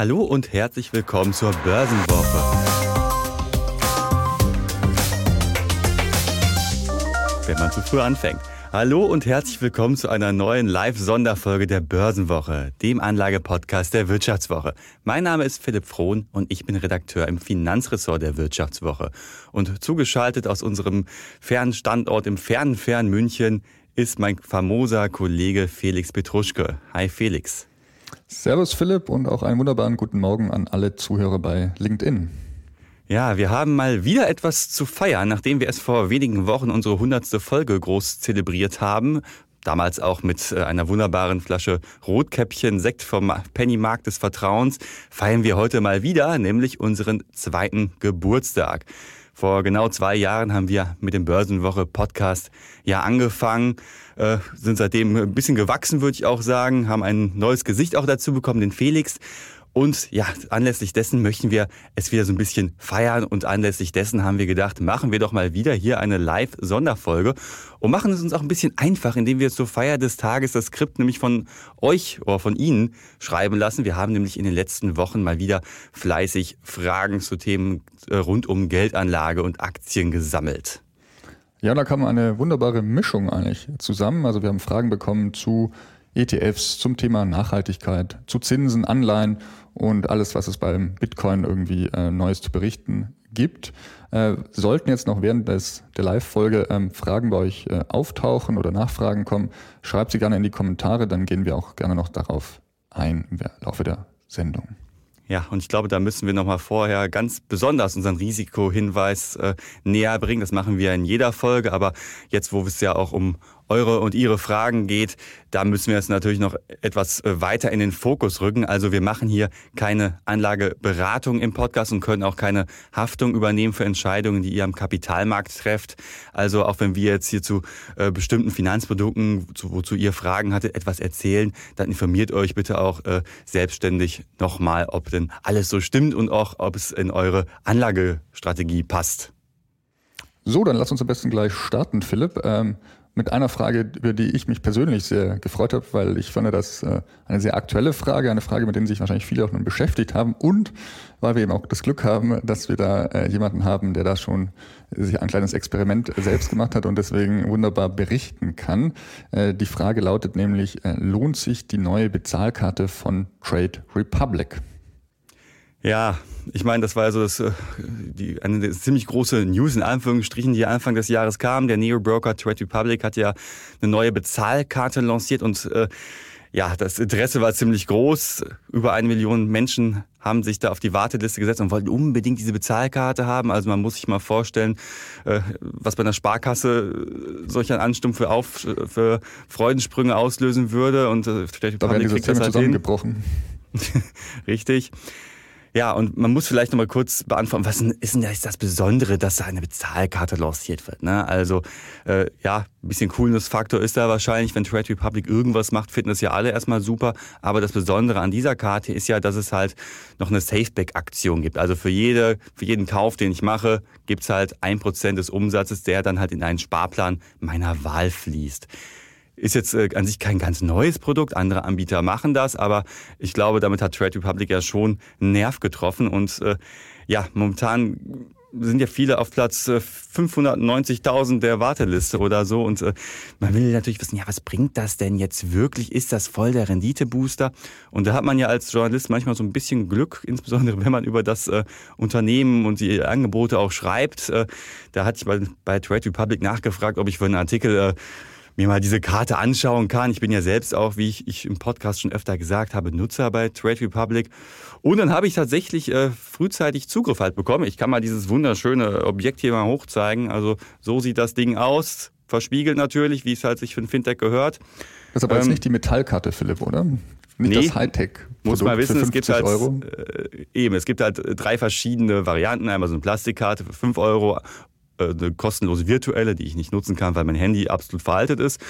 Hallo und herzlich willkommen zur Börsenwoche. Wenn man zu früh anfängt. Hallo und herzlich willkommen zu einer neuen Live-Sonderfolge der Börsenwoche, dem Anlagepodcast der Wirtschaftswoche. Mein Name ist Philipp Frohn und ich bin Redakteur im Finanzressort der Wirtschaftswoche. Und zugeschaltet aus unserem fernen Standort im fernen, fernen München ist mein famoser Kollege Felix Petruschke. Hi Felix. Servus Philipp und auch einen wunderbaren guten Morgen an alle Zuhörer bei LinkedIn. Ja, wir haben mal wieder etwas zu feiern, nachdem wir es vor wenigen Wochen unsere hundertste Folge groß zelebriert haben. Damals auch mit äh, einer wunderbaren Flasche Rotkäppchen, Sekt vom Pennymarkt des Vertrauens, feiern wir heute mal wieder, nämlich unseren zweiten Geburtstag. Vor genau zwei Jahren haben wir mit dem Börsenwoche Podcast ja angefangen, äh, sind seitdem ein bisschen gewachsen, würde ich auch sagen, haben ein neues Gesicht auch dazu bekommen, den Felix. Und ja, anlässlich dessen möchten wir es wieder so ein bisschen feiern und anlässlich dessen haben wir gedacht, machen wir doch mal wieder hier eine Live-Sonderfolge und machen es uns auch ein bisschen einfach, indem wir zur Feier des Tages das Skript nämlich von euch oder von Ihnen schreiben lassen. Wir haben nämlich in den letzten Wochen mal wieder fleißig Fragen zu Themen äh, rund um Geldanlage und Aktien gesammelt. Ja, da kam eine wunderbare Mischung eigentlich zusammen. Also wir haben Fragen bekommen zu ETFs, zum Thema Nachhaltigkeit, zu Zinsen, Anleihen und alles, was es beim Bitcoin irgendwie äh, Neues zu berichten gibt. Äh, sollten jetzt noch während des, der Live-Folge ähm, Fragen bei euch äh, auftauchen oder Nachfragen kommen, schreibt sie gerne in die Kommentare, dann gehen wir auch gerne noch darauf ein im Laufe der Sendung. Ja, und ich glaube, da müssen wir nochmal vorher ganz besonders unseren Risikohinweis äh, näher bringen. Das machen wir in jeder Folge, aber jetzt, wo es ja auch um eure und ihre Fragen geht, da müssen wir es natürlich noch etwas äh, weiter in den Fokus rücken. Also wir machen hier keine Anlageberatung im Podcast und können auch keine Haftung übernehmen für Entscheidungen, die ihr am Kapitalmarkt trefft. Also auch wenn wir jetzt hier zu äh, bestimmten Finanzprodukten, wozu ihr Fragen hattet, etwas erzählen, dann informiert euch bitte auch äh, selbstständig nochmal, ob denn alles so stimmt und auch, ob es in eure Anlagestrategie passt. So, dann lass uns am besten gleich starten, Philipp. Ähm mit einer Frage, über die ich mich persönlich sehr gefreut habe, weil ich fand das äh, eine sehr aktuelle Frage, eine Frage, mit der sich wahrscheinlich viele auch nun beschäftigt haben und weil wir eben auch das Glück haben, dass wir da äh, jemanden haben, der da schon sich ein kleines Experiment selbst gemacht hat und deswegen wunderbar berichten kann. Äh, die Frage lautet nämlich, lohnt sich die neue Bezahlkarte von Trade Republic? Ja, ich meine, das war also das, äh, die, eine ziemlich große News in Anführungsstrichen, die Anfang des Jahres kam. Der Neo-Broker Trade Republic hat ja eine neue Bezahlkarte lanciert und äh, ja, das Interesse war ziemlich groß. Über eine Million Menschen haben sich da auf die Warteliste gesetzt und wollten unbedingt diese Bezahlkarte haben. Also man muss sich mal vorstellen, äh, was bei einer Sparkasse äh, solch ein Ansturm für, Auf, für Freudensprünge auslösen würde. Und Trade Republic da werden die das halt zusammengebrochen. Richtig. Ja, und man muss vielleicht nochmal kurz beantworten, was ist denn das Besondere, dass da eine Bezahlkarte lanciert wird? Ne? Also äh, ja, ein bisschen Coolness-Faktor ist da wahrscheinlich, wenn Trade Republic irgendwas macht, finden das ja alle erstmal super. Aber das Besondere an dieser Karte ist ja, dass es halt noch eine Safeback-Aktion gibt. Also für, jede, für jeden Kauf, den ich mache, gibt's halt ein Prozent des Umsatzes, der dann halt in einen Sparplan meiner Wahl fließt. Ist jetzt äh, an sich kein ganz neues Produkt, andere Anbieter machen das, aber ich glaube, damit hat Trade Republic ja schon einen Nerv getroffen und äh, ja, momentan sind ja viele auf Platz 590.000 äh, der Warteliste oder so und äh, man will natürlich wissen, ja, was bringt das denn jetzt wirklich? Ist das voll der Renditebooster? Und da hat man ja als Journalist manchmal so ein bisschen Glück, insbesondere wenn man über das äh, Unternehmen und die Angebote auch schreibt. Äh, da hatte ich bei, bei Trade Republic nachgefragt, ob ich für einen Artikel äh, mir mal diese Karte anschauen kann. Ich bin ja selbst auch, wie ich, ich im Podcast schon öfter gesagt habe, Nutzer bei Trade Republic. Und dann habe ich tatsächlich äh, frühzeitig Zugriff halt bekommen. Ich kann mal dieses wunderschöne Objekt hier mal hochzeigen. Also so sieht das Ding aus. Verspiegelt natürlich, wie es halt sich für ein Fintech gehört. Das ist aber ähm, jetzt nicht die Metallkarte, Philipp, oder? Nicht nee, das Hightech. Muss man wissen, es gibt halt äh, eben, es gibt halt drei verschiedene Varianten. Einmal so eine Plastikkarte für 5 Euro, eine kostenlose virtuelle, die ich nicht nutzen kann, weil mein Handy absolut veraltet ist.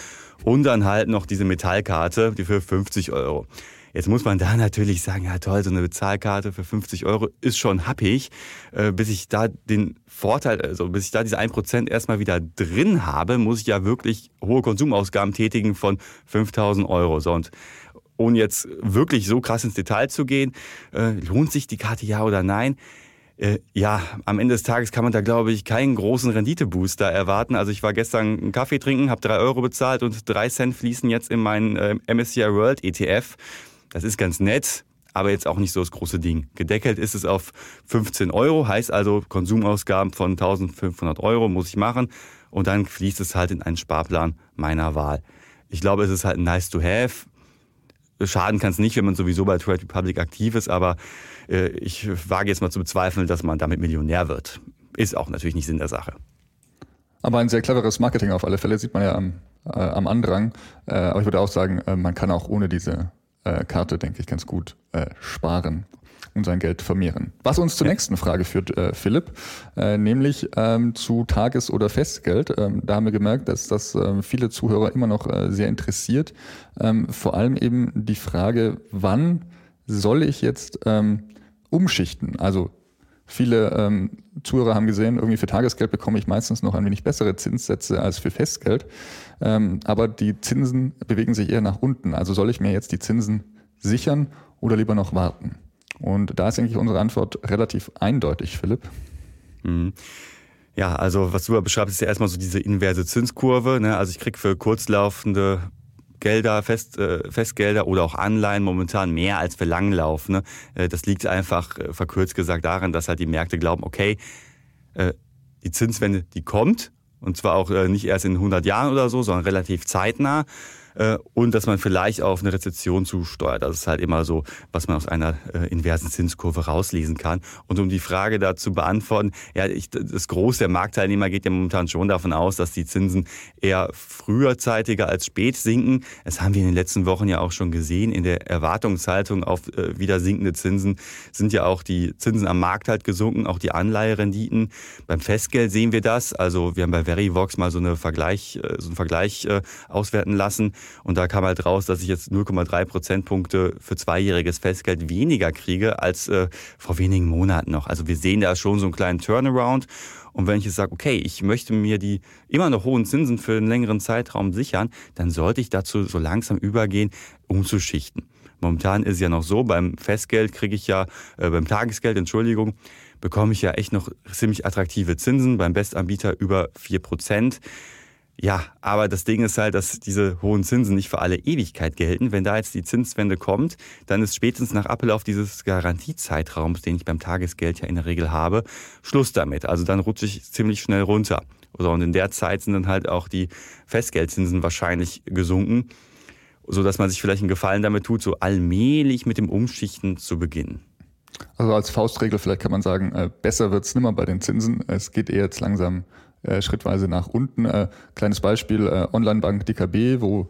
Und dann halt noch diese Metallkarte, die für 50 Euro. Jetzt muss man da natürlich sagen, ja toll, so eine Bezahlkarte für 50 Euro ist schon happig, äh, bis ich da den Vorteil, also bis ich da diese 1% erstmal wieder drin habe, muss ich ja wirklich hohe Konsumausgaben tätigen von 5000 Euro. So, und ohne jetzt wirklich so krass ins Detail zu gehen, äh, lohnt sich die Karte ja oder nein? Äh, ja, am Ende des Tages kann man da, glaube ich, keinen großen Renditebooster erwarten. Also ich war gestern einen Kaffee trinken, habe drei Euro bezahlt und drei Cent fließen jetzt in meinen äh, MSCI World ETF. Das ist ganz nett, aber jetzt auch nicht so das große Ding. Gedeckelt ist es auf 15 Euro, heißt also Konsumausgaben von 1500 Euro muss ich machen und dann fließt es halt in einen Sparplan meiner Wahl. Ich glaube, es ist halt nice to have. Schaden kann es nicht, wenn man sowieso bei Trade Republic aktiv ist, aber ich wage jetzt mal zu bezweifeln, dass man damit Millionär wird. Ist auch natürlich nicht Sinn der Sache. Aber ein sehr cleveres Marketing auf alle Fälle, sieht man ja am, äh, am Andrang. Äh, aber ich würde auch sagen, äh, man kann auch ohne diese äh, Karte, denke ich, ganz gut äh, sparen und sein Geld vermehren. Was uns zur nächsten Frage führt, äh, Philipp, äh, nämlich ähm, zu Tages- oder Festgeld. Ähm, da haben wir gemerkt, dass das äh, viele Zuhörer immer noch äh, sehr interessiert. Ähm, vor allem eben die Frage, wann soll ich jetzt ähm, umschichten? Also Viele ähm, Zuhörer haben gesehen, irgendwie für Tagesgeld bekomme ich meistens noch ein wenig bessere Zinssätze als für Festgeld. Ähm, aber die Zinsen bewegen sich eher nach unten. Also soll ich mir jetzt die Zinsen sichern oder lieber noch warten? Und da ist eigentlich unsere Antwort relativ eindeutig, Philipp. Mhm. Ja, also was du beschreibst, ist ja erstmal so diese inverse Zinskurve. Ne? Also ich kriege für kurzlaufende Gelder, Fest, äh, Festgelder oder auch Anleihen momentan mehr als für Langlauf. Ne? Äh, das liegt einfach äh, verkürzt gesagt daran, dass halt die Märkte glauben, okay, äh, die Zinswende, die kommt und zwar auch äh, nicht erst in 100 Jahren oder so, sondern relativ zeitnah. Äh, und dass man vielleicht auf eine Rezession zusteuert. Das ist halt immer so, was man aus einer äh, inversen Zinskurve rauslesen kann. Und um die Frage da zu beantworten, ja, ich, das Groß der Marktteilnehmer geht ja momentan schon davon aus, dass die Zinsen eher früherzeitiger als spät sinken. Das haben wir in den letzten Wochen ja auch schon gesehen. In der Erwartungshaltung auf äh, wieder sinkende Zinsen sind ja auch die Zinsen am Markt halt gesunken, auch die Anleiherenditen. Beim Festgeld sehen wir das. Also wir haben bei Verivox mal so, eine Vergleich, so einen Vergleich auswerten lassen. Und da kam halt raus, dass ich jetzt 0,3 Prozentpunkte für zweijähriges Festgeld weniger kriege als äh, vor wenigen Monaten noch. Also wir sehen da schon so einen kleinen Turnaround. Und wenn ich jetzt sage, okay, ich möchte mir die immer noch hohen Zinsen für einen längeren Zeitraum sichern, dann sollte ich dazu so langsam übergehen, umzuschichten. Momentan ist es ja noch so, beim Festgeld kriege ich ja, äh, beim Tagesgeld, Entschuldigung, bekomme ich ja echt noch ziemlich attraktive Zinsen, beim Bestanbieter über vier Prozent. Ja, aber das Ding ist halt, dass diese hohen Zinsen nicht für alle Ewigkeit gelten. Wenn da jetzt die Zinswende kommt, dann ist spätestens nach Ablauf dieses Garantiezeitraums, den ich beim Tagesgeld ja in der Regel habe, Schluss damit. Also dann rutsche ich ziemlich schnell runter. Und in der Zeit sind dann halt auch die Festgeldzinsen wahrscheinlich gesunken, so dass man sich vielleicht einen Gefallen damit tut, so allmählich mit dem Umschichten zu beginnen. Also als Faustregel vielleicht kann man sagen, äh, besser wird's nimmer bei den Zinsen. Es geht eher jetzt langsam äh, schrittweise nach unten. Äh, kleines Beispiel, äh, Onlinebank DKB, wo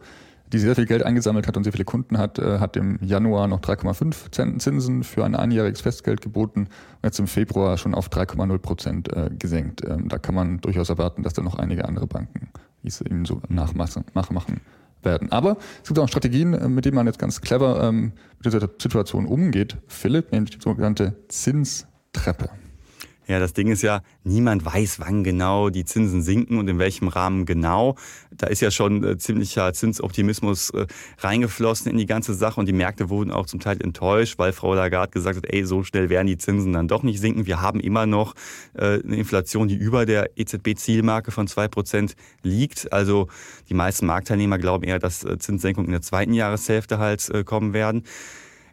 die sehr viel Geld eingesammelt hat und sehr viele Kunden hat, äh, hat im Januar noch 3,5 Zinsen für ein einjähriges Festgeld geboten und jetzt im Februar schon auf 3,0 Prozent äh, gesenkt. Ähm, da kann man durchaus erwarten, dass da noch einige andere Banken ihnen so nachmachen werden. Aber es gibt auch Strategien, mit denen man jetzt ganz clever ähm, mit dieser Situation umgeht. Philipp, nämlich die sogenannte Zinstreppe. Ja, das Ding ist ja, niemand weiß, wann genau die Zinsen sinken und in welchem Rahmen genau. Da ist ja schon äh, ziemlicher Zinsoptimismus äh, reingeflossen in die ganze Sache und die Märkte wurden auch zum Teil enttäuscht, weil Frau Lagarde gesagt hat, ey, so schnell werden die Zinsen dann doch nicht sinken. Wir haben immer noch äh, eine Inflation, die über der EZB-Zielmarke von zwei Prozent liegt. Also die meisten Marktteilnehmer glauben eher, dass äh, Zinssenkungen in der zweiten Jahreshälfte halt äh, kommen werden.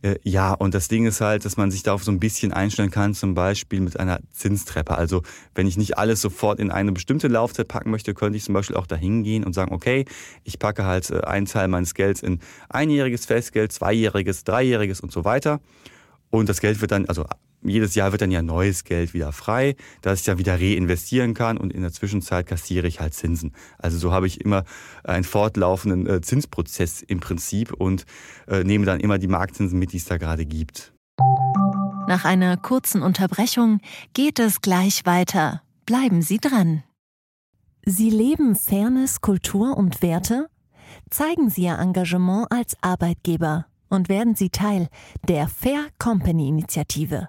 Äh, ja, und das Ding ist halt, dass man sich darauf so ein bisschen einstellen kann, zum Beispiel mit einer Zinstreppe. Also wenn ich nicht alles sofort in eine bestimmte Laufzeit packen möchte, könnte ich zum Beispiel auch dahin gehen und sagen, okay, ich packe halt äh, einen Teil meines Gelds in einjähriges Festgeld, zweijähriges, dreijähriges und so weiter. Und das Geld wird dann, also jedes Jahr wird dann ja neues Geld wieder frei, dass ich ja wieder reinvestieren kann und in der Zwischenzeit kassiere ich halt Zinsen. Also so habe ich immer einen fortlaufenden äh, Zinsprozess im Prinzip und äh, nehme dann immer die Marktzinsen mit, die es da gerade gibt. Nach einer kurzen Unterbrechung geht es gleich weiter. Bleiben Sie dran. Sie leben Fairness, Kultur und Werte? Zeigen Sie Ihr Engagement als Arbeitgeber und werden Sie Teil der Fair Company Initiative.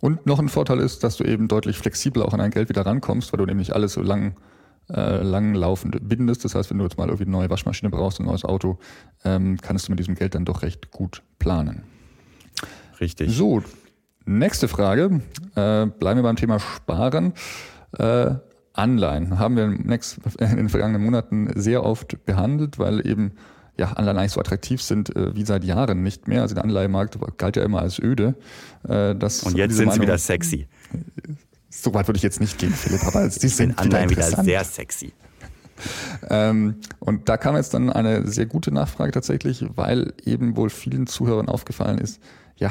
Und noch ein Vorteil ist, dass du eben deutlich flexibler auch an dein Geld wieder rankommst, weil du nämlich alles so lang, äh, lang laufend bindest. Das heißt, wenn du jetzt mal irgendwie eine neue Waschmaschine brauchst, ein neues Auto, ähm, kannst du mit diesem Geld dann doch recht gut planen. Richtig. So, nächste Frage. Äh, bleiben wir beim Thema Sparen. Äh, Anleihen haben wir in den vergangenen Monaten sehr oft behandelt, weil eben ja, Anleihen eigentlich so attraktiv sind äh, wie seit Jahren nicht mehr. Also der Anleihemarkt galt ja immer als öde. Äh, das, Und jetzt sind Meinung, sie wieder sexy. So weit würde ich jetzt nicht gehen, Philipp, aber sie sind Anleihen wieder, wieder sehr sexy. Ähm, und da kam jetzt dann eine sehr gute Nachfrage tatsächlich, weil eben wohl vielen Zuhörern aufgefallen ist, ja,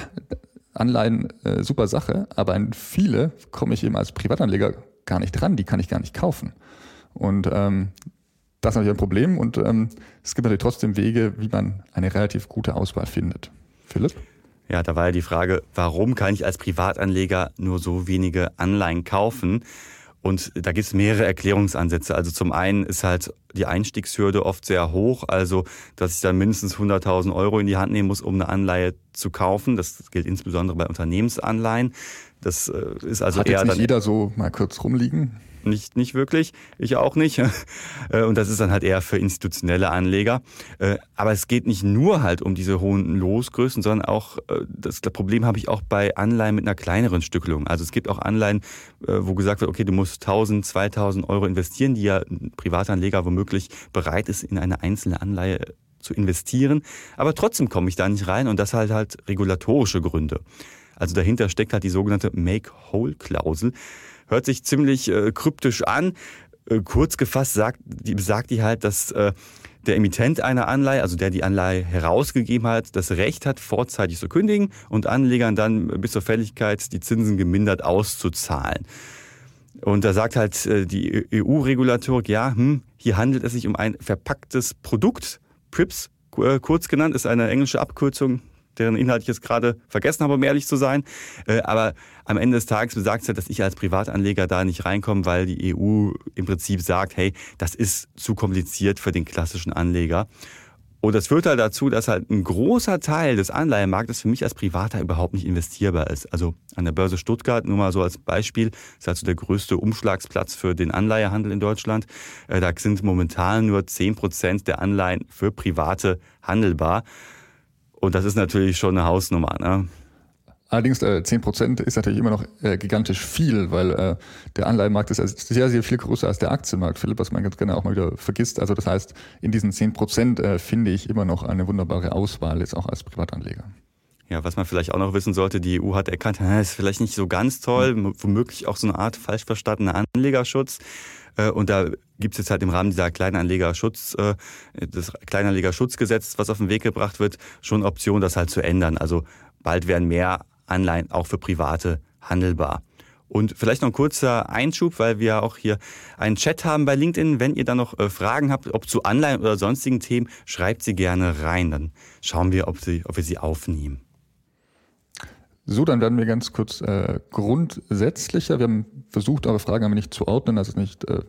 Anleihen äh, super Sache, aber an viele komme ich eben als Privatanleger gar nicht dran, die kann ich gar nicht kaufen. Und ähm, das ist natürlich ein Problem und ähm, es gibt natürlich trotzdem Wege, wie man eine relativ gute Auswahl findet. Philipp? Ja, da war ja die Frage, warum kann ich als Privatanleger nur so wenige Anleihen kaufen? Und da gibt es mehrere Erklärungsansätze. Also zum einen ist halt die Einstiegshürde oft sehr hoch, also dass ich dann mindestens 100.000 Euro in die Hand nehmen muss, um eine Anleihe zu kaufen. Das gilt insbesondere bei Unternehmensanleihen. Das äh, ist also Hat eher jetzt nicht jeder so mal kurz rumliegen? Nicht, nicht wirklich, ich auch nicht. Äh, und das ist dann halt eher für institutionelle Anleger. Äh, aber es geht nicht nur halt um diese hohen Losgrößen, sondern auch, äh, das Problem habe ich auch bei Anleihen mit einer kleineren Stückelung. Also es gibt auch Anleihen, wo gesagt wird, okay, du musst 1000, 2000 Euro investieren, die ja ein Privatanleger womöglich bereit ist, in eine einzelne Anleihe zu investieren. Aber trotzdem komme ich da nicht rein und das halt halt regulatorische Gründe. Also dahinter steckt halt die sogenannte Make-Whole-Klausel. Hört sich ziemlich äh, kryptisch an. Äh, kurz gefasst sagt die, sagt die halt, dass äh, der Emittent einer Anleihe, also der die Anleihe herausgegeben hat, das Recht hat, vorzeitig zu kündigen und Anlegern dann bis zur Fälligkeit die Zinsen gemindert auszuzahlen. Und da sagt halt äh, die EU-Regulatorik, ja, hm, hier handelt es sich um ein verpacktes Produkt. PRIPS, äh, kurz genannt, ist eine englische Abkürzung deren Inhalt ich jetzt gerade vergessen habe, um ehrlich zu sein. Äh, aber am Ende des Tages besagt es ja, dass ich als Privatanleger da nicht reinkomme, weil die EU im Prinzip sagt, hey, das ist zu kompliziert für den klassischen Anleger. Und das führt halt dazu, dass halt ein großer Teil des Anleihemarktes für mich als Privater überhaupt nicht investierbar ist. Also an der Börse Stuttgart, nur mal so als Beispiel, ist halt so der größte Umschlagsplatz für den Anleihehandel in Deutschland. Äh, da sind momentan nur zehn Prozent der Anleihen für Private handelbar. Und das ist natürlich schon eine Hausnummer. Ne? Allerdings äh, 10 Prozent ist natürlich immer noch äh, gigantisch viel, weil äh, der Anleihenmarkt ist sehr, sehr viel größer als der Aktienmarkt, Philipp, was man ganz gerne auch mal wieder vergisst. Also das heißt, in diesen 10 Prozent äh, finde ich immer noch eine wunderbare Auswahl, jetzt auch als Privatanleger. Ja, was man vielleicht auch noch wissen sollte, die EU hat erkannt, ist vielleicht nicht so ganz toll, womöglich auch so eine Art falsch verstandener Anlegerschutz. Äh, und da gibt es jetzt halt im Rahmen dieser Kleinanlegerschutz, äh, des Kleinanlegerschutzgesetzes, was auf den Weg gebracht wird, schon Option, das halt zu ändern. Also bald werden mehr Anleihen auch für Private handelbar. Und vielleicht noch ein kurzer Einschub, weil wir auch hier einen Chat haben bei LinkedIn. Wenn ihr da noch äh, Fragen habt, ob zu Anleihen oder sonstigen Themen, schreibt sie gerne rein. Dann schauen wir, ob, sie, ob wir sie aufnehmen. So, dann werden wir ganz kurz äh, grundsätzlicher. Wir haben versucht, eure Fragen aber nicht zu ordnen, dass es nicht äh,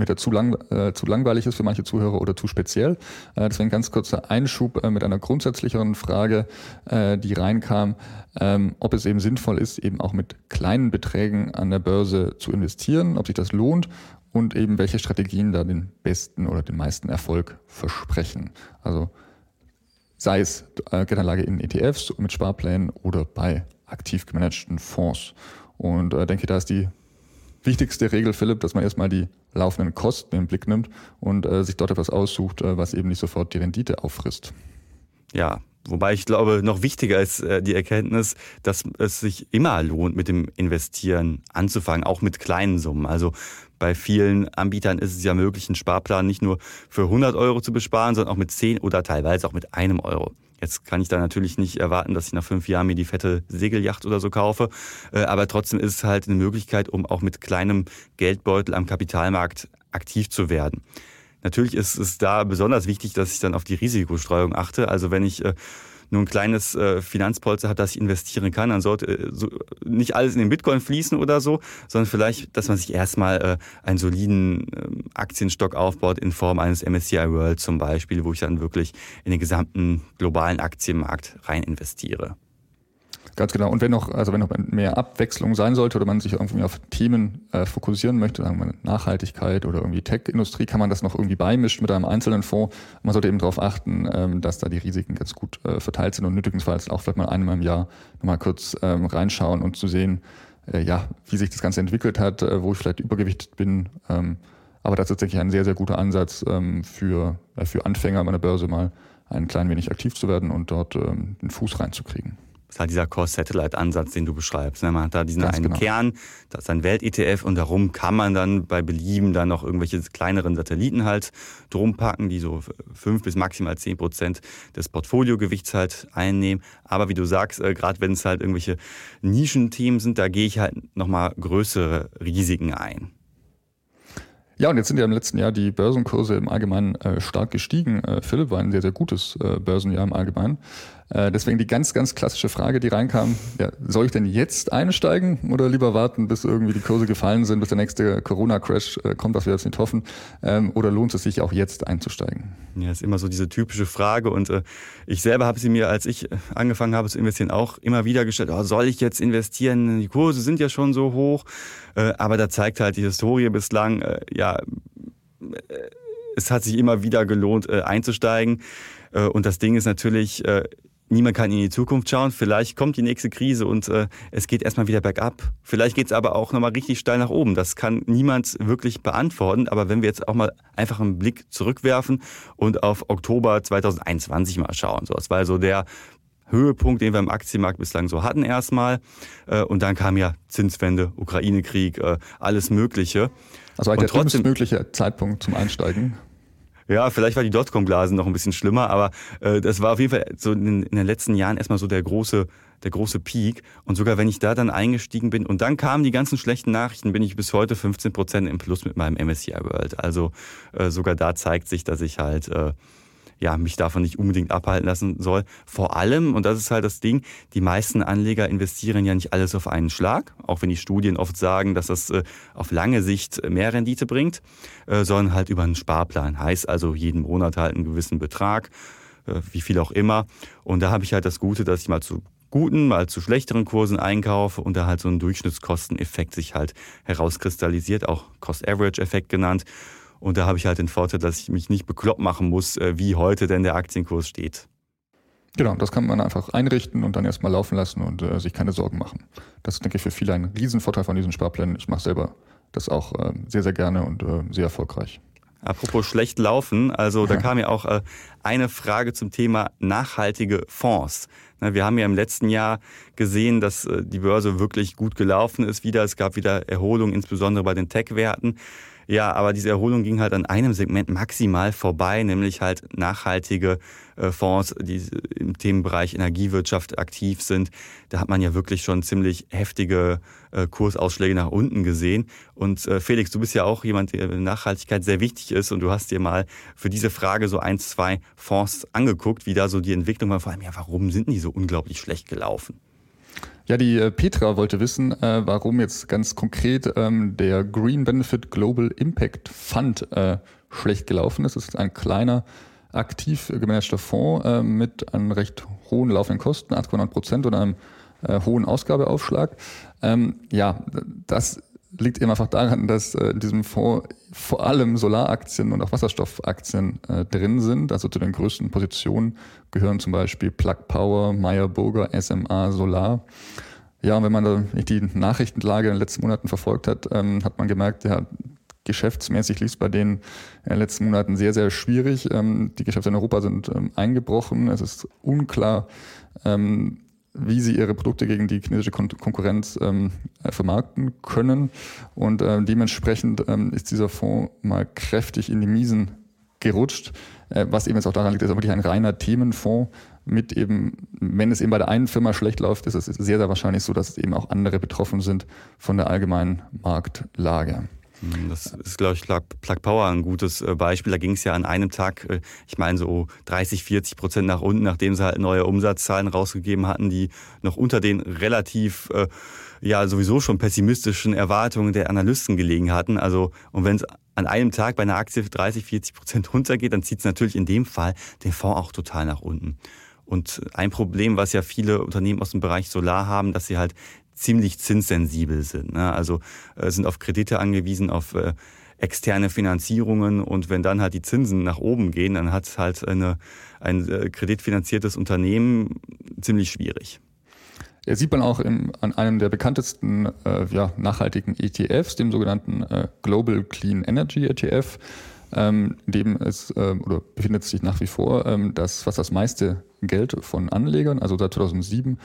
wieder zu, lang, äh, zu langweilig ist für manche Zuhörer oder zu speziell. Äh, deswegen ganz kurzer Einschub äh, mit einer grundsätzlicheren Frage, äh, die reinkam, ähm, ob es eben sinnvoll ist, eben auch mit kleinen Beträgen an der Börse zu investieren, ob sich das lohnt und eben welche Strategien da den besten oder den meisten Erfolg versprechen. Also sei es äh, Geldanlage in ETFs mit Sparplänen oder bei aktiv gemanagten Fonds. Und äh, denke, da ist die wichtigste Regel, Philipp, dass man erstmal die laufenden Kosten im Blick nimmt und äh, sich dort etwas aussucht, äh, was eben nicht sofort die Rendite auffrisst. Ja, wobei ich glaube, noch wichtiger ist äh, die Erkenntnis, dass es sich immer lohnt, mit dem Investieren anzufangen, auch mit kleinen Summen. Also bei vielen Anbietern ist es ja möglich, einen Sparplan nicht nur für 100 Euro zu besparen, sondern auch mit 10 oder teilweise auch mit einem Euro. Jetzt kann ich da natürlich nicht erwarten, dass ich nach fünf Jahren mir die fette Segelyacht oder so kaufe. Äh, aber trotzdem ist es halt eine Möglichkeit, um auch mit kleinem Geldbeutel am Kapitalmarkt aktiv zu werden. Natürlich ist es da besonders wichtig, dass ich dann auf die Risikostreuung achte. Also wenn ich äh, nur ein kleines äh, Finanzpolster hat, das ich investieren kann, dann sollte äh, so, nicht alles in den Bitcoin fließen oder so, sondern vielleicht, dass man sich erstmal äh, einen soliden äh, Aktienstock aufbaut in Form eines MSCI World zum Beispiel, wo ich dann wirklich in den gesamten globalen Aktienmarkt rein investiere. Ganz genau. Und wenn noch, also wenn noch mehr Abwechslung sein sollte oder man sich irgendwie auf Themen äh, fokussieren möchte, sagen wir Nachhaltigkeit oder irgendwie Tech-Industrie, kann man das noch irgendwie beimischen mit einem einzelnen Fonds. Man sollte eben darauf achten, ähm, dass da die Risiken ganz gut äh, verteilt sind und nötigenfalls auch vielleicht mal einmal im Jahr nochmal kurz ähm, reinschauen und zu sehen, äh, ja, wie sich das Ganze entwickelt hat, äh, wo ich vielleicht übergewichtet bin. Ähm, aber das ist tatsächlich ein sehr, sehr guter Ansatz ähm, für, äh, für Anfänger an der Börse mal ein klein wenig aktiv zu werden und dort ähm, den Fuß reinzukriegen. Das ist halt dieser Core-Satellite-Ansatz, den du beschreibst. Ne? Man hat da diesen Ganz einen genau. Kern, das ist ein Welt-ETF und darum kann man dann bei Belieben dann noch irgendwelche kleineren Satelliten halt drum packen, die so fünf bis maximal zehn Prozent des Portfoliogewichts halt einnehmen. Aber wie du sagst, äh, gerade wenn es halt irgendwelche Nischenthemen sind, da gehe ich halt nochmal größere Risiken ein. Ja, und jetzt sind ja im letzten Jahr die Börsenkurse im Allgemeinen äh, stark gestiegen. Äh, Philipp war ein sehr, sehr gutes äh, Börsenjahr im Allgemeinen. Äh, deswegen die ganz, ganz klassische Frage, die reinkam, ja, soll ich denn jetzt einsteigen oder lieber warten, bis irgendwie die Kurse gefallen sind, bis der nächste Corona-Crash äh, kommt, was wir jetzt nicht hoffen, ähm, oder lohnt es sich auch jetzt einzusteigen? Ja, ist immer so diese typische Frage und äh, ich selber habe sie mir, als ich angefangen habe zu investieren, auch immer wieder gestellt, oh, soll ich jetzt investieren? Die Kurse sind ja schon so hoch, aber da zeigt halt die Historie bislang, ja, es hat sich immer wieder gelohnt, einzusteigen. Und das Ding ist natürlich, niemand kann in die Zukunft schauen. Vielleicht kommt die nächste Krise und äh, es geht erstmal wieder bergab. Vielleicht geht es aber auch nochmal richtig steil nach oben. Das kann niemand wirklich beantworten. Aber wenn wir jetzt auch mal einfach einen Blick zurückwerfen und auf Oktober 2021 mal schauen. So, das war so der Höhepunkt, den wir im Aktienmarkt bislang so hatten erstmal. Äh, und dann kam ja Zinswende, Ukraine-Krieg, äh, alles Mögliche. Also eigentlich der trotzdem mögliche Zeitpunkt zum Einsteigen. Ja, vielleicht war die Dotcom-Blasen noch ein bisschen schlimmer, aber äh, das war auf jeden Fall so in, in den letzten Jahren erstmal so der große, der große Peak. Und sogar wenn ich da dann eingestiegen bin und dann kamen die ganzen schlechten Nachrichten, bin ich bis heute 15 Prozent im Plus mit meinem MSCI World. Also äh, sogar da zeigt sich, dass ich halt äh, ja, mich davon nicht unbedingt abhalten lassen soll. Vor allem, und das ist halt das Ding, die meisten Anleger investieren ja nicht alles auf einen Schlag, auch wenn die Studien oft sagen, dass das äh, auf lange Sicht mehr Rendite bringt, äh, sondern halt über einen Sparplan. Heißt also jeden Monat halt einen gewissen Betrag, äh, wie viel auch immer. Und da habe ich halt das Gute, dass ich mal zu guten, mal zu schlechteren Kursen einkaufe und da halt so ein Durchschnittskosteneffekt sich halt herauskristallisiert, auch Cost-Average-Effekt genannt. Und da habe ich halt den Vorteil, dass ich mich nicht bekloppt machen muss, äh, wie heute denn der Aktienkurs steht. Genau, das kann man einfach einrichten und dann erstmal laufen lassen und äh, sich keine Sorgen machen. Das ist, denke ich, für viele ein Riesenvorteil von diesen Sparplänen. Ich mache selber das auch äh, sehr, sehr gerne und äh, sehr erfolgreich. Apropos schlecht laufen, also da kam ja auch äh, eine Frage zum Thema nachhaltige Fonds. Wir haben ja im letzten Jahr gesehen, dass äh, die Börse wirklich gut gelaufen ist wieder. Es gab wieder Erholung, insbesondere bei den Tech-Werten. Ja, aber diese Erholung ging halt an einem Segment maximal vorbei, nämlich halt nachhaltige äh, Fonds, die im Themenbereich Energiewirtschaft aktiv sind. Da hat man ja wirklich schon ziemlich heftige äh, Kursausschläge nach unten gesehen. Und äh, Felix, du bist ja auch jemand, der Nachhaltigkeit sehr wichtig ist und du hast dir mal für diese Frage so ein, zwei Fonds angeguckt, wie da so die Entwicklung war. Vor allem, ja, warum sind die so unglaublich schlecht gelaufen? Ja, die äh, Petra wollte wissen, äh, warum jetzt ganz konkret ähm, der Green Benefit Global Impact Fund äh, schlecht gelaufen ist. Das ist ein kleiner, aktiv gemanagter Fonds äh, mit einem recht hohen laufenden Kosten, 8,9 Prozent und einem äh, hohen Ausgabeaufschlag. Ähm, ja, das liegt eben einfach daran, dass äh, in diesem Fonds vor allem Solaraktien und auch Wasserstoffaktien äh, drin sind. Also zu den größten Positionen gehören zum Beispiel Plug Power, Meyer Burger, SMA, Solar. Ja, und wenn man da die Nachrichtenlage in den letzten Monaten verfolgt hat, ähm, hat man gemerkt, ja, geschäftsmäßig lief es bei denen in den letzten Monaten sehr, sehr schwierig. Ähm, die Geschäfte in Europa sind ähm, eingebrochen. Es ist unklar, ähm, wie sie ihre Produkte gegen die chinesische Kon Konkurrenz ähm, äh, vermarkten können. Und äh, dementsprechend ähm, ist dieser Fonds mal kräftig in die Miesen gerutscht, äh, was eben jetzt auch daran liegt, dass er wirklich ein reiner Themenfonds mit eben, wenn es eben bei der einen Firma schlecht läuft, ist es sehr, sehr wahrscheinlich so, dass es eben auch andere betroffen sind von der allgemeinen Marktlage. Hm, das ist, glaube ich, Plug, Power ein gutes äh, Beispiel. Da ging es ja an einem Tag, äh, ich meine so 30, 40 Prozent nach unten, nachdem sie halt neue Umsatzzahlen rausgegeben hatten, die noch unter den relativ, äh, ja, sowieso schon pessimistischen Erwartungen der Analysten gelegen hatten. Also, und wenn es an einem Tag bei einer Aktie 30, 40 Prozent runtergeht, dann zieht es natürlich in dem Fall den Fonds auch total nach unten. Und ein Problem, was ja viele Unternehmen aus dem Bereich Solar haben, dass sie halt ziemlich zinssensibel sind. Ne? Also äh, sind auf Kredite angewiesen, auf äh, externe Finanzierungen und wenn dann halt die Zinsen nach oben gehen, dann hat halt eine, ein äh, kreditfinanziertes Unternehmen ziemlich schwierig. Ja, sieht man auch im, an einem der bekanntesten äh, ja, nachhaltigen ETFs, dem sogenannten äh, Global Clean Energy ETF. Ähm, dem es äh, oder befindet sich nach wie vor ähm, das fast das meiste Geld von Anlegern. Also seit 2007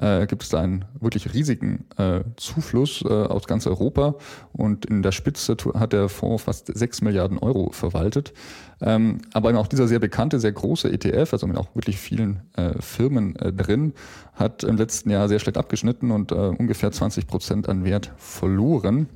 äh, gibt es da einen wirklich riesigen äh, Zufluss äh, aus ganz Europa und in der Spitze hat der Fonds fast 6 Milliarden Euro verwaltet. Ähm, aber auch dieser sehr bekannte, sehr große ETF, also mit auch wirklich vielen äh, Firmen äh, drin, hat im letzten Jahr sehr schlecht abgeschnitten und äh, ungefähr 20 Prozent an Wert verloren.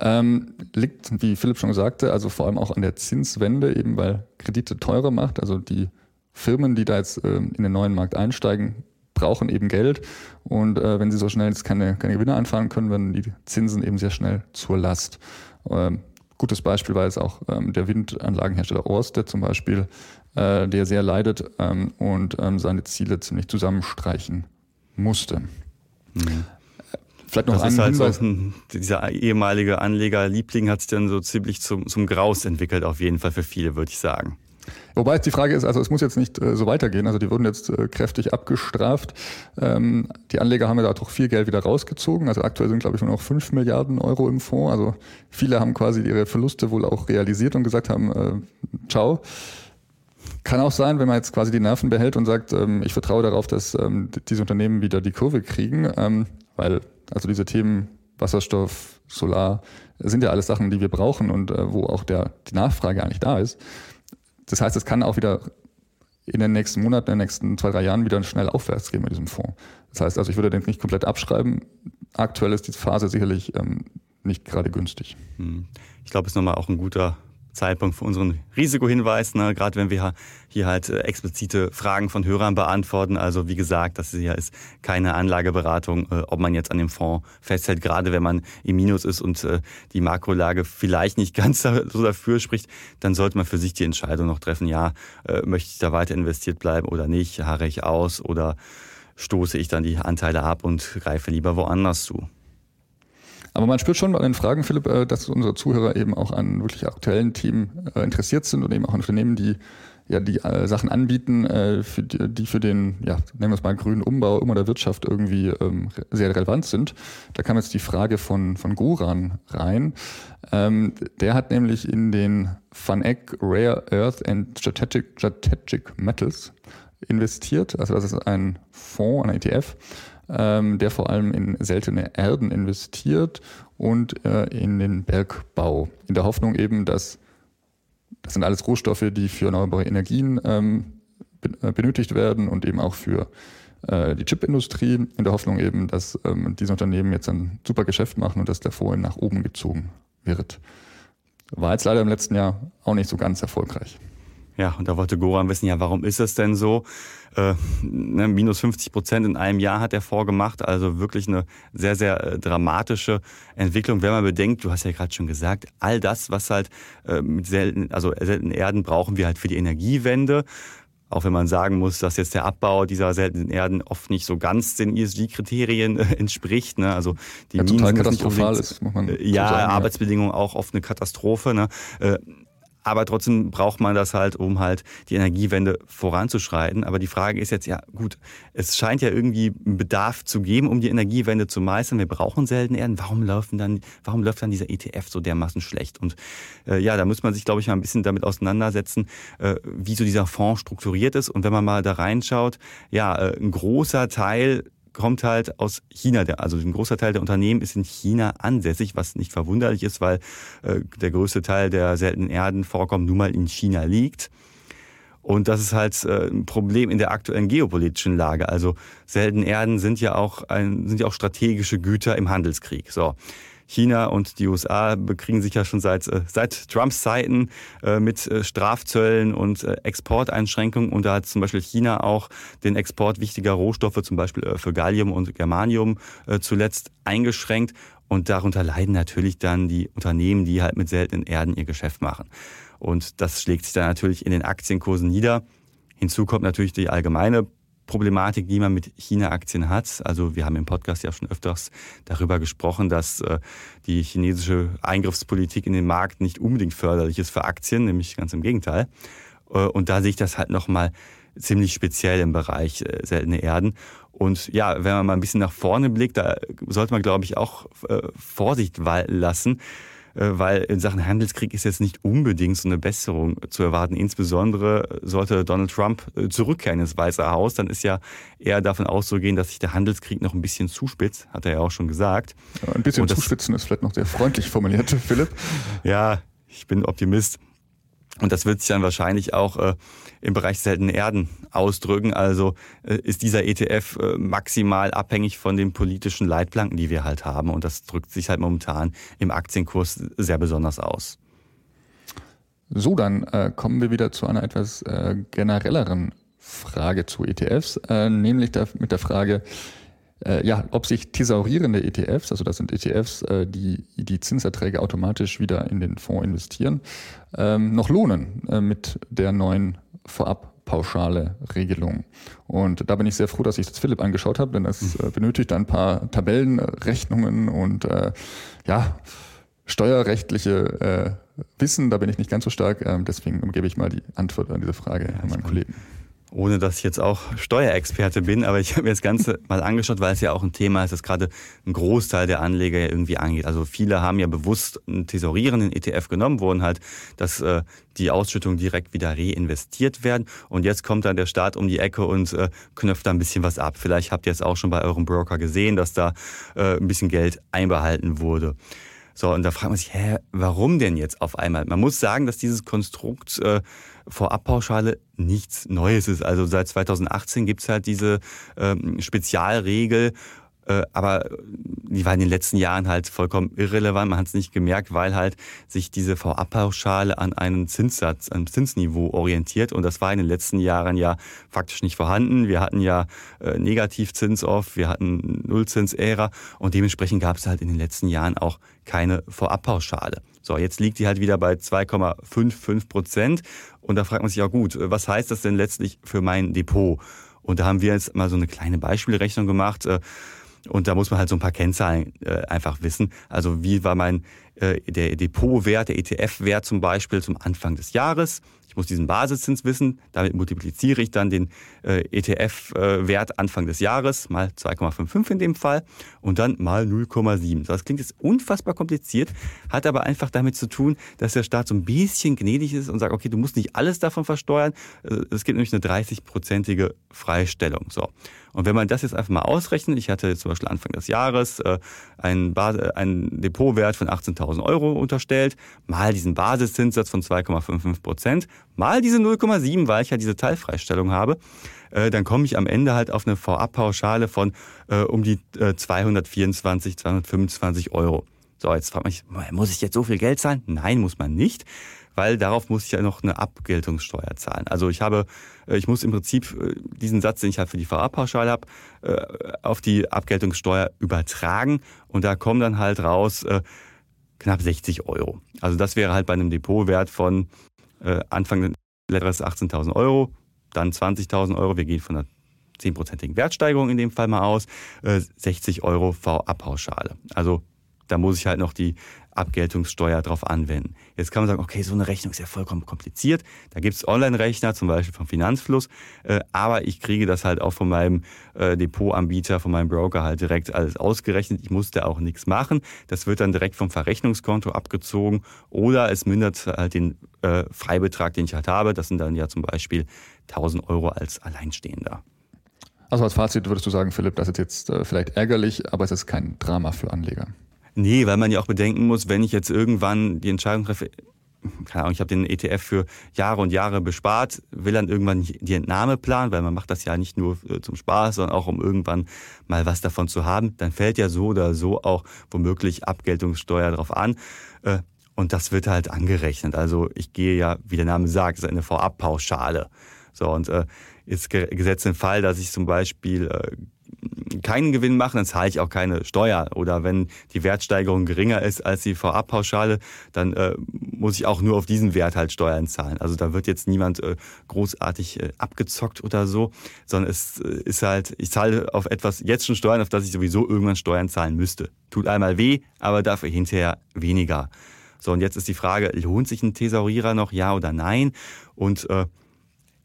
Ähm, liegt, wie Philipp schon sagte, also vor allem auch an der Zinswende, eben weil Kredite teurer macht. Also die Firmen, die da jetzt ähm, in den neuen Markt einsteigen, brauchen eben Geld. Und äh, wenn sie so schnell jetzt keine, keine Gewinne einfahren können, werden die Zinsen eben sehr schnell zur Last. Ähm, gutes Beispiel war jetzt auch ähm, der Windanlagenhersteller Orsted zum Beispiel, äh, der sehr leidet ähm, und ähm, seine Ziele ziemlich zusammenstreichen musste. Mhm. Vielleicht noch das ist halt Hinweis. so ein, dieser ehemalige Anlegerliebling hat sich dann so ziemlich zum, zum Graus entwickelt, auf jeden Fall für viele, würde ich sagen. Wobei die Frage ist, also es muss jetzt nicht äh, so weitergehen. Also die wurden jetzt äh, kräftig abgestraft. Ähm, die Anleger haben ja da doch viel Geld wieder rausgezogen. Also aktuell sind, glaube ich, nur noch 5 Milliarden Euro im Fonds. Also viele haben quasi ihre Verluste wohl auch realisiert und gesagt haben, äh, ciao. Kann auch sein, wenn man jetzt quasi die Nerven behält und sagt, ähm, ich vertraue darauf, dass ähm, diese Unternehmen wieder die Kurve kriegen, ähm, weil also diese Themen Wasserstoff, Solar sind ja alles Sachen, die wir brauchen und äh, wo auch der, die Nachfrage eigentlich da ist. Das heißt, es kann auch wieder in den nächsten Monaten, in den nächsten zwei, drei Jahren wieder schnell aufwärts gehen mit diesem Fonds. Das heißt also, ich würde den nicht komplett abschreiben. Aktuell ist die Phase sicherlich ähm, nicht gerade günstig. Hm. Ich glaube, es ist nochmal auch ein guter Zeitpunkt für unseren Risikohinweis, ne? gerade wenn wir hier halt äh, explizite Fragen von Hörern beantworten. Also wie gesagt, das hier ist keine Anlageberatung, äh, ob man jetzt an dem Fonds festhält, gerade wenn man im Minus ist und äh, die Makrolage vielleicht nicht ganz so dafür spricht, dann sollte man für sich die Entscheidung noch treffen, ja, möchte ich da weiter investiert bleiben oder nicht, harre ich aus oder stoße ich dann die Anteile ab und greife lieber woanders zu. Aber man spürt schon bei den Fragen, Philipp, äh, dass unsere Zuhörer eben auch an wirklich aktuellen Themen äh, interessiert sind und eben auch Unternehmen, die ja die äh, Sachen anbieten, für die, die für den, ja, nennen wir es mal grünen Umbau immer der Wirtschaft irgendwie ähm, sehr relevant sind. Da kam jetzt die Frage von, von Goran rein. Ähm, der hat nämlich in den FANEC Rare Earth and Strategic, Strategic Metals investiert. Also das ist ein Fonds, ein ETF, ähm, der vor allem in seltene Erden investiert und äh, in den Bergbau. In der Hoffnung eben, dass das sind alles Rohstoffe, die für erneuerbare Energien ähm, äh, benötigt werden und eben auch für äh, die Chipindustrie, in der Hoffnung eben, dass ähm, diese Unternehmen jetzt ein super Geschäft machen und dass der Fonds nach oben gezogen wird. War jetzt leider im letzten Jahr auch nicht so ganz erfolgreich. Ja, und da wollte Goran wissen, ja, warum ist das denn so? Äh, ne, minus 50 Prozent in einem Jahr hat er vorgemacht, also wirklich eine sehr, sehr äh, dramatische Entwicklung, wenn man bedenkt, du hast ja gerade schon gesagt, all das, was halt äh, mit seltenen, also seltenen Erden brauchen wir halt für die Energiewende. Auch wenn man sagen muss, dass jetzt der Abbau dieser seltenen Erden oft nicht so ganz den ESG-Kriterien äh, entspricht. Ne? Also die ja, total katastrophal ist, äh, ja, so sagen, Arbeitsbedingungen ja. auch oft eine Katastrophe. Ne? Aber trotzdem braucht man das halt, um halt die Energiewende voranzuschreiten. Aber die Frage ist jetzt, ja gut, es scheint ja irgendwie einen Bedarf zu geben, um die Energiewende zu meistern. Wir brauchen selten Erden. Warum laufen dann, warum läuft dann dieser ETF so dermaßen schlecht? Und äh, ja, da muss man sich, glaube ich, mal ein bisschen damit auseinandersetzen, äh, wie so dieser Fonds strukturiert ist. Und wenn man mal da reinschaut, ja, äh, ein großer Teil kommt halt aus China. Also ein großer Teil der Unternehmen ist in China ansässig, was nicht verwunderlich ist, weil äh, der größte Teil der seltenen Erden vorkommen nun mal in China liegt. Und das ist halt äh, ein Problem in der aktuellen geopolitischen Lage. Also seltene Erden sind ja auch ein, sind ja auch strategische Güter im Handelskrieg. So. China und die USA bekriegen sich ja schon seit, äh, seit Trumps Zeiten äh, mit Strafzöllen und Exporteinschränkungen. Und da hat zum Beispiel China auch den Export wichtiger Rohstoffe, zum Beispiel für Gallium und Germanium, zuletzt eingeschränkt. Und darunter leiden natürlich dann die Unternehmen, die halt mit seltenen Erden ihr Geschäft machen. Und das schlägt sich dann natürlich in den Aktienkursen nieder. Hinzu kommt natürlich die allgemeine Problematik, die man mit China-Aktien hat. Also wir haben im Podcast ja schon öfters darüber gesprochen, dass äh, die chinesische Eingriffspolitik in den Markt nicht unbedingt förderlich ist für Aktien, nämlich ganz im Gegenteil. Äh, und da sehe ich das halt nochmal ziemlich speziell im Bereich äh, seltene Erden. Und ja, wenn man mal ein bisschen nach vorne blickt, da sollte man, glaube ich, auch Vorsicht walten lassen. Äh, weil in Sachen Handelskrieg ist jetzt nicht unbedingt so eine Besserung zu erwarten. Insbesondere sollte Donald Trump äh, zurückkehren ins Weiße Haus, dann ist ja eher davon auszugehen, dass sich der Handelskrieg noch ein bisschen zuspitzt, hat er ja auch schon gesagt. Ja, ein bisschen zuspitzen ist vielleicht noch sehr freundlich formuliert, Philipp. Ja, ich bin Optimist. Und das wird sich dann wahrscheinlich auch äh, im Bereich seltene Erden ausdrücken. Also äh, ist dieser ETF äh, maximal abhängig von den politischen Leitplanken, die wir halt haben. Und das drückt sich halt momentan im Aktienkurs sehr besonders aus. So, dann kommen wir wieder zu einer etwas generelleren Frage zu ETFs, nämlich da, mit der Frage, äh, ja, ob sich thesaurierende ETFs, also das sind ETFs, äh, die die Zinserträge automatisch wieder in den Fonds investieren, ähm, noch lohnen äh, mit der neuen Vorabpauschale Regelung. Und da bin ich sehr froh, dass ich das Philipp angeschaut habe, denn das äh, benötigt ein paar Tabellenrechnungen und äh, ja, steuerrechtliche äh, Wissen, da bin ich nicht ganz so stark. Ähm, deswegen gebe ich mal die Antwort an diese Frage ja, an meinen Kollegen ohne dass ich jetzt auch Steuerexperte bin, aber ich habe mir das Ganze mal angeschaut, weil es ja auch ein Thema ist, das gerade ein Großteil der Anleger irgendwie angeht. Also viele haben ja bewusst einen tesorierenden ETF genommen, wo halt dass äh, die Ausschüttungen direkt wieder reinvestiert werden. Und jetzt kommt dann der Staat um die Ecke und äh, knöpft da ein bisschen was ab. Vielleicht habt ihr es auch schon bei eurem Broker gesehen, dass da äh, ein bisschen Geld einbehalten wurde. So, und da fragt man sich, hä, warum denn jetzt auf einmal? Man muss sagen, dass dieses Konstrukt äh, Vorabpauschale nichts Neues ist. Also seit 2018 gibt's halt diese ähm, Spezialregel, aber die war in den letzten Jahren halt vollkommen irrelevant. Man hat es nicht gemerkt, weil halt sich diese V-Abpauschale an einen Zinssatz, an einem Zinsniveau orientiert. Und das war in den letzten Jahren ja faktisch nicht vorhanden. Wir hatten ja äh, Negativzins oft, wir hatten Nullzins-Ära und dementsprechend gab es halt in den letzten Jahren auch keine Vorabpauschale. So, jetzt liegt die halt wieder bei 2,55 Prozent. Und da fragt man sich ja gut, was heißt das denn letztlich für mein Depot? Und da haben wir jetzt mal so eine kleine Beispielrechnung gemacht. Und da muss man halt so ein paar Kennzahlen äh, einfach wissen. Also wie war mein äh, der Depotwert, der ETF-Wert zum Beispiel zum Anfang des Jahres. Ich muss diesen Basiszins wissen, damit multipliziere ich dann den äh, ETF-Wert Anfang des Jahres mal 2,55 in dem Fall und dann mal 0,7. Das klingt jetzt unfassbar kompliziert, hat aber einfach damit zu tun, dass der Staat so ein bisschen gnädig ist und sagt, okay, du musst nicht alles davon versteuern. Äh, es gibt nämlich eine 30-prozentige Freistellung. So. Und wenn man das jetzt einfach mal ausrechnet, ich hatte zum Beispiel Anfang des Jahres äh, einen, einen Depotwert von 18.000 Euro unterstellt, mal diesen Basiszinssatz von 2,55 Prozent, mal diese 0,7, weil ich ja diese Teilfreistellung habe, äh, dann komme ich am Ende halt auf eine Vorabpauschale von äh, um die äh, 224, 225 Euro. So, jetzt fragt man sich, muss ich jetzt so viel Geld zahlen? Nein, muss man nicht, weil darauf muss ich ja noch eine Abgeltungssteuer zahlen. Also ich habe, äh, ich muss im Prinzip äh, diesen Satz, den ich halt für die Vorabpauschale habe, auf die Abgeltungssteuer übertragen und da kommen dann halt raus knapp 60 Euro. Also das wäre halt bei einem Depotwert von Anfang letzteres 18.000 Euro, dann 20.000 Euro. Wir gehen von einer 10-prozentigen Wertsteigerung in dem Fall mal aus. 60 Euro V-Abpauschale. Also da muss ich halt noch die Abgeltungssteuer drauf anwenden. Jetzt kann man sagen, okay, so eine Rechnung ist ja vollkommen kompliziert. Da gibt es Online-Rechner, zum Beispiel vom Finanzfluss, äh, aber ich kriege das halt auch von meinem äh, Depotanbieter, von meinem Broker halt direkt alles ausgerechnet. Ich musste auch nichts machen. Das wird dann direkt vom Verrechnungskonto abgezogen oder es mindert halt den äh, Freibetrag, den ich halt habe. Das sind dann ja zum Beispiel 1000 Euro als Alleinstehender. Also als Fazit würdest du sagen, Philipp, das ist jetzt äh, vielleicht ärgerlich, aber es ist kein Drama für Anleger. Nee, weil man ja auch bedenken muss, wenn ich jetzt irgendwann die Entscheidung treffe, keine Ahnung, ich habe den ETF für Jahre und Jahre bespart, will dann irgendwann die Entnahme planen, weil man macht das ja nicht nur äh, zum Spaß, sondern auch um irgendwann mal was davon zu haben, dann fällt ja so oder so auch womöglich Abgeltungssteuer drauf an. Äh, und das wird halt angerechnet. Also ich gehe ja, wie der Name sagt, ist eine Vorabpauschale. So, und äh, ist gesetzt im Fall, dass ich zum Beispiel äh, keinen Gewinn mache, dann zahle ich auch keine Steuer. Oder wenn die Wertsteigerung geringer ist als die Vorabpauschale, dann äh, muss ich auch nur auf diesen Wert halt Steuern zahlen. Also da wird jetzt niemand äh, großartig äh, abgezockt oder so, sondern es äh, ist halt, ich zahle auf etwas jetzt schon Steuern, auf das ich sowieso irgendwann Steuern zahlen müsste. Tut einmal weh, aber dafür hinterher weniger. So, und jetzt ist die Frage, lohnt sich ein Thesaurierer noch, ja oder nein? Und äh,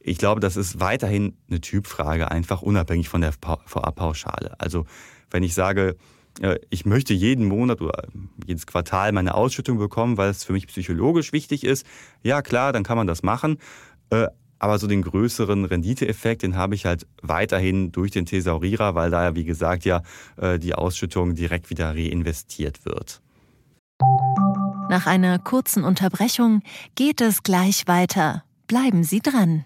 ich glaube, das ist weiterhin eine Typfrage, einfach unabhängig von der Vorabpauschale. Also wenn ich sage, äh, ich möchte jeden Monat oder jedes Quartal meine Ausschüttung bekommen, weil es für mich psychologisch wichtig ist, ja klar, dann kann man das machen. Äh, aber so den größeren Renditeeffekt, den habe ich halt weiterhin durch den Thesaurierer, weil da ja, wie gesagt, ja äh, die Ausschüttung direkt wieder reinvestiert wird. Nach einer kurzen Unterbrechung geht es gleich weiter. Bleiben Sie dran.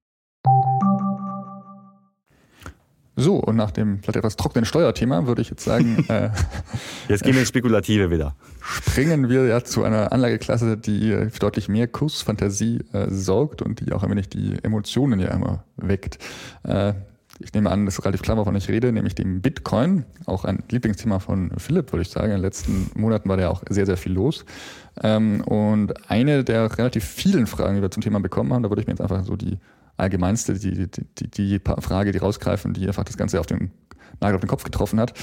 So, und nach dem vielleicht etwas trockenen Steuerthema würde ich jetzt sagen. Äh, jetzt gehen wir ins Spekulative wieder. Springen wir ja zu einer Anlageklasse, die für deutlich mehr Kursfantasie äh, sorgt und die auch ein wenig die Emotionen ja immer weckt. Äh, ich nehme an, das ist relativ klar, wovon ich rede, nämlich dem Bitcoin. Auch ein Lieblingsthema von Philipp, würde ich sagen. In den letzten Monaten war da auch sehr, sehr viel los. Ähm, und eine der relativ vielen Fragen, die wir zum Thema bekommen haben, da würde ich mir jetzt einfach so die allgemeinste, die, die, die, Frage, die rausgreifen, die einfach das Ganze auf den Nagel auf den Kopf getroffen hat.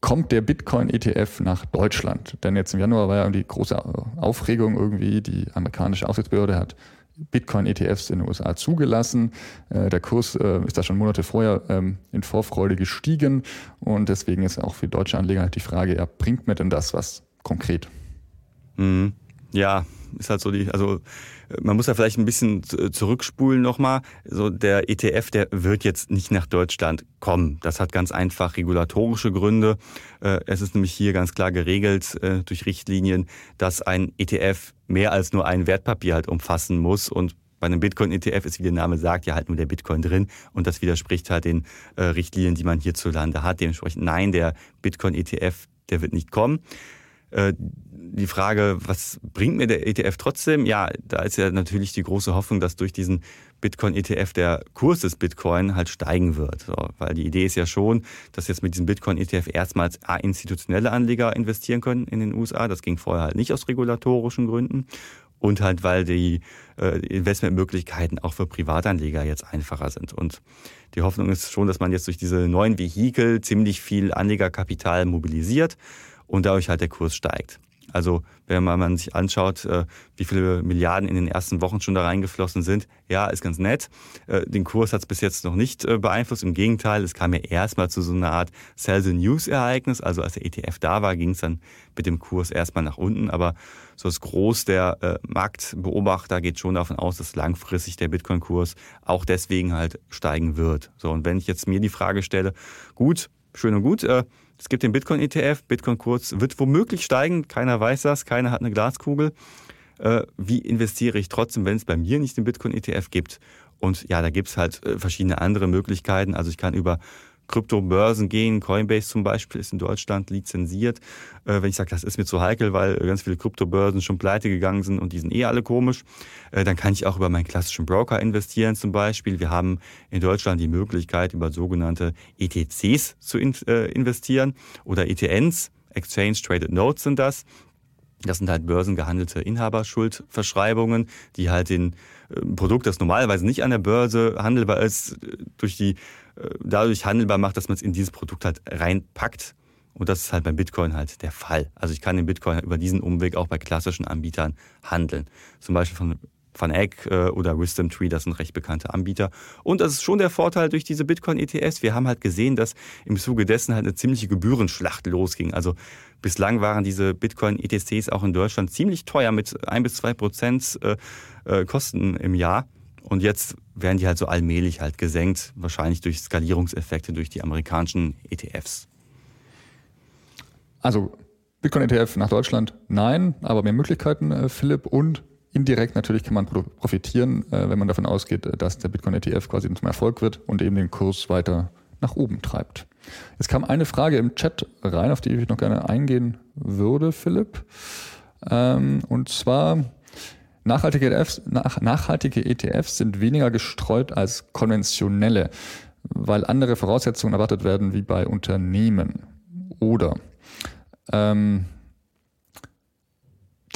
Kommt der Bitcoin-ETF nach Deutschland? Denn jetzt im Januar war ja die große Aufregung irgendwie. Die amerikanische Aufsichtsbehörde hat Bitcoin-ETFs in den USA zugelassen. Äh, der Kurs äh, ist da schon Monate vorher ähm, in Vorfreude gestiegen. Und deswegen ist auch für deutsche Anleger halt die Frage, ja, bringt mir denn das was konkret? Mhm. Ja, ist halt so die, also man muss da vielleicht ein bisschen zurückspulen nochmal. So der ETF, der wird jetzt nicht nach Deutschland kommen. Das hat ganz einfach regulatorische Gründe. Äh, es ist nämlich hier ganz klar geregelt äh, durch Richtlinien, dass ein ETF mehr als nur ein Wertpapier halt umfassen muss und bei einem Bitcoin-ETF ist, wie der Name sagt, ja halt nur der Bitcoin drin und das widerspricht halt den äh, Richtlinien, die man hierzulande hat. Dementsprechend nein, der Bitcoin-ETF, der wird nicht kommen. Äh, die Frage, was bringt mir der ETF trotzdem? Ja, da ist ja natürlich die große Hoffnung, dass durch diesen Bitcoin-ETF der Kurs des Bitcoin halt steigen wird. So, weil die Idee ist ja schon, dass jetzt mit diesem Bitcoin-ETF erstmals institutionelle Anleger investieren können in den USA. Das ging vorher halt nicht aus regulatorischen Gründen. Und halt, weil die äh, Investmentmöglichkeiten auch für Privatanleger jetzt einfacher sind. Und die Hoffnung ist schon, dass man jetzt durch diese neuen Vehikel ziemlich viel Anlegerkapital mobilisiert und dadurch halt der Kurs steigt. Also wenn man sich anschaut, äh, wie viele Milliarden in den ersten Wochen schon da reingeflossen sind, ja, ist ganz nett. Äh, den Kurs hat es bis jetzt noch nicht äh, beeinflusst. Im Gegenteil, es kam ja erstmal zu so einer Art Sell-the-News-Ereignis. Also als der ETF da war, ging es dann mit dem Kurs erstmal nach unten. Aber so das Groß der Marktbeobachter geht schon davon aus, dass langfristig der Bitcoin-Kurs auch deswegen halt steigen wird. So, und wenn ich jetzt mir die Frage stelle, gut, schön und gut, es gibt den Bitcoin-ETF, Bitcoin-Kurs wird womöglich steigen, keiner weiß das, keiner hat eine Glaskugel. Äh, wie investiere ich trotzdem, wenn es bei mir nicht den Bitcoin-ETF gibt? Und ja, da gibt es halt äh, verschiedene andere Möglichkeiten. Also ich kann über Kryptobörsen gehen. Coinbase zum Beispiel ist in Deutschland lizenziert. Äh, wenn ich sage, das ist mir zu heikel, weil ganz viele Kryptobörsen schon pleite gegangen sind und die sind eh alle komisch, äh, dann kann ich auch über meinen klassischen Broker investieren zum Beispiel. Wir haben in Deutschland die Möglichkeit, über sogenannte ETCs zu in, äh, investieren oder ETNs. Exchange Traded Notes sind das. Das sind halt börsengehandelte Inhaberschuldverschreibungen, die halt den äh, Produkt, das normalerweise nicht an der Börse handelbar ist, durch die dadurch handelbar macht, dass man es in dieses Produkt halt reinpackt Und das ist halt beim Bitcoin halt der Fall. Also ich kann den Bitcoin über diesen Umweg auch bei klassischen Anbietern handeln. Zum Beispiel von Van Eck äh, oder Wisdom Tree, das sind recht bekannte Anbieter. Und das ist schon der Vorteil durch diese Bitcoin-ETFs. Wir haben halt gesehen, dass im Zuge dessen halt eine ziemliche Gebührenschlacht losging. Also bislang waren diese Bitcoin-ETCs auch in Deutschland ziemlich teuer mit ein bis zwei Prozent äh, äh, Kosten im Jahr. Und jetzt werden die halt so allmählich halt gesenkt, wahrscheinlich durch Skalierungseffekte durch die amerikanischen ETFs. Also Bitcoin-ETF nach Deutschland, nein, aber mehr Möglichkeiten, Philipp. Und Indirekt natürlich kann man profitieren, äh, wenn man davon ausgeht, äh, dass der Bitcoin-ETF quasi zum Erfolg wird und eben den Kurs weiter nach oben treibt. Es kam eine Frage im Chat rein, auf die ich noch gerne eingehen würde, Philipp. Ähm, und zwar, nachhaltige ETFs, nachhaltige ETFs sind weniger gestreut als konventionelle, weil andere Voraussetzungen erwartet werden wie bei Unternehmen. Oder ähm,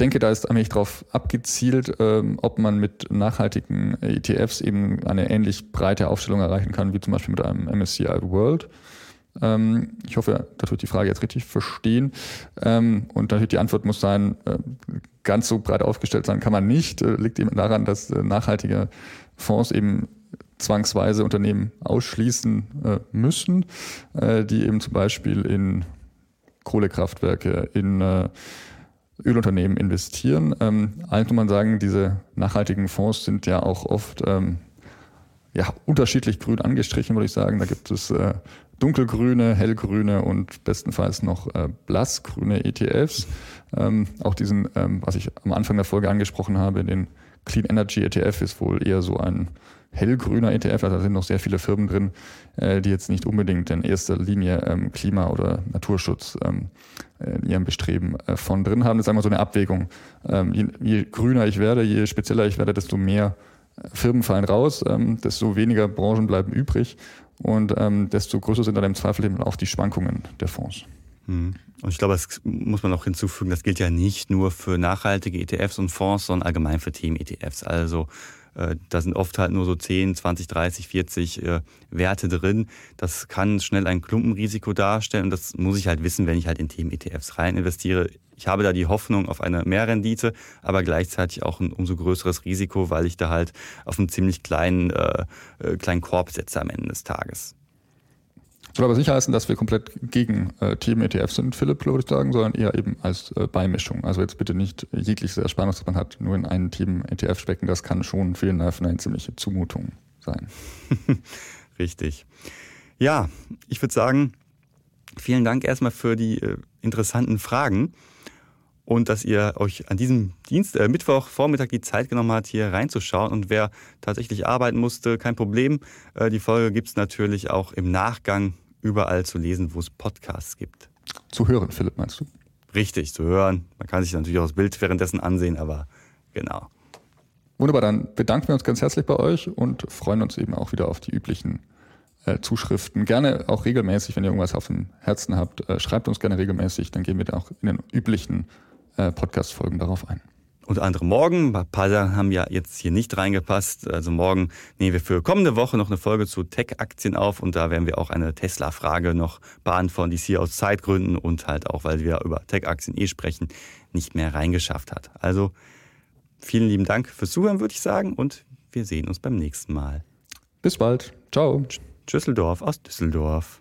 denke, da ist eigentlich darauf abgezielt, ähm, ob man mit nachhaltigen ETFs eben eine ähnlich breite Aufstellung erreichen kann, wie zum Beispiel mit einem MSCI World. Ähm, ich hoffe, dass wir die Frage jetzt richtig verstehen. Ähm, und natürlich die Antwort muss sein, äh, ganz so breit aufgestellt sein kann man nicht. Äh, liegt eben daran, dass äh, nachhaltige Fonds eben zwangsweise Unternehmen ausschließen äh, müssen, die eben zum Beispiel in Kohlekraftwerke, in Ölunternehmen investieren. Ähm, eigentlich muss man sagen, diese nachhaltigen Fonds sind ja auch oft ähm, ja, unterschiedlich grün angestrichen, würde ich sagen. Da gibt es äh, dunkelgrüne, hellgrüne und bestenfalls noch äh, blassgrüne ETFs. Ähm, auch diesen, ähm, was ich am Anfang der Folge angesprochen habe, den Clean Energy ETF ist wohl eher so ein hellgrüner ETF, also da sind noch sehr viele Firmen drin, äh, die jetzt nicht unbedingt in erster Linie ähm, Klima- oder Naturschutz ähm, in ihrem Bestreben äh, von drin haben. Das ist einmal so eine Abwägung. Ähm, je, je, grüner ich werde, je spezieller ich werde, desto mehr äh, Firmen fallen raus, ähm, desto weniger Branchen bleiben übrig und ähm, desto größer sind dann im Zweifel eben auch die Schwankungen der Fonds. Hm. Und ich glaube, das muss man auch hinzufügen, das gilt ja nicht nur für nachhaltige ETFs und Fonds, sondern allgemein für Themen-ETFs. Also äh, da sind oft halt nur so 10, 20, 30, 40 äh, Werte drin. Das kann schnell ein Klumpenrisiko darstellen und das muss ich halt wissen, wenn ich halt in Themen-ETFs rein investiere. Ich habe da die Hoffnung auf eine Mehrrendite, aber gleichzeitig auch ein umso größeres Risiko, weil ich da halt auf einen ziemlich kleinen, äh, äh kleinen Korb setze am Ende des Tages. Soll aber nicht heißen, dass wir komplett gegen äh, Themen-ETF sind, Philipp, würde ich sagen, sondern eher eben als äh, Beimischung. Also jetzt bitte nicht jegliches Ersparnis, das man hat, nur in einen Themen-ETF stecken. Das kann schon vielen Nerven eine ziemliche Zumutung sein. Richtig. Ja, ich würde sagen, vielen Dank erstmal für die äh, interessanten Fragen und dass ihr euch an diesem Dienst, äh, Mittwoch Vormittag die Zeit genommen habt, hier reinzuschauen. Und wer tatsächlich arbeiten musste, kein Problem. Äh, die Folge gibt es natürlich auch im Nachgang überall zu lesen, wo es Podcasts gibt. Zu hören, Philipp, meinst du? Richtig, zu hören. Man kann sich natürlich auch das Bild währenddessen ansehen, aber genau. Wunderbar, dann bedanken wir uns ganz herzlich bei euch und freuen uns eben auch wieder auf die üblichen äh, Zuschriften. Gerne auch regelmäßig, wenn ihr irgendwas auf dem Herzen habt, äh, schreibt uns gerne regelmäßig, dann gehen wir da auch in den üblichen äh, Podcast-Folgen darauf ein. Unter anderem morgen. Ein paar Sachen haben ja jetzt hier nicht reingepasst. Also morgen nehmen wir für kommende Woche noch eine Folge zu Tech-Aktien auf und da werden wir auch eine Tesla-Frage noch beantworten, die es hier aus Zeitgründen und halt auch, weil wir über Tech-Aktien eh sprechen, nicht mehr reingeschafft hat. Also vielen lieben Dank fürs Zuhören, würde ich sagen, und wir sehen uns beim nächsten Mal. Bis bald. Ciao. Tschüsseldorf aus Düsseldorf.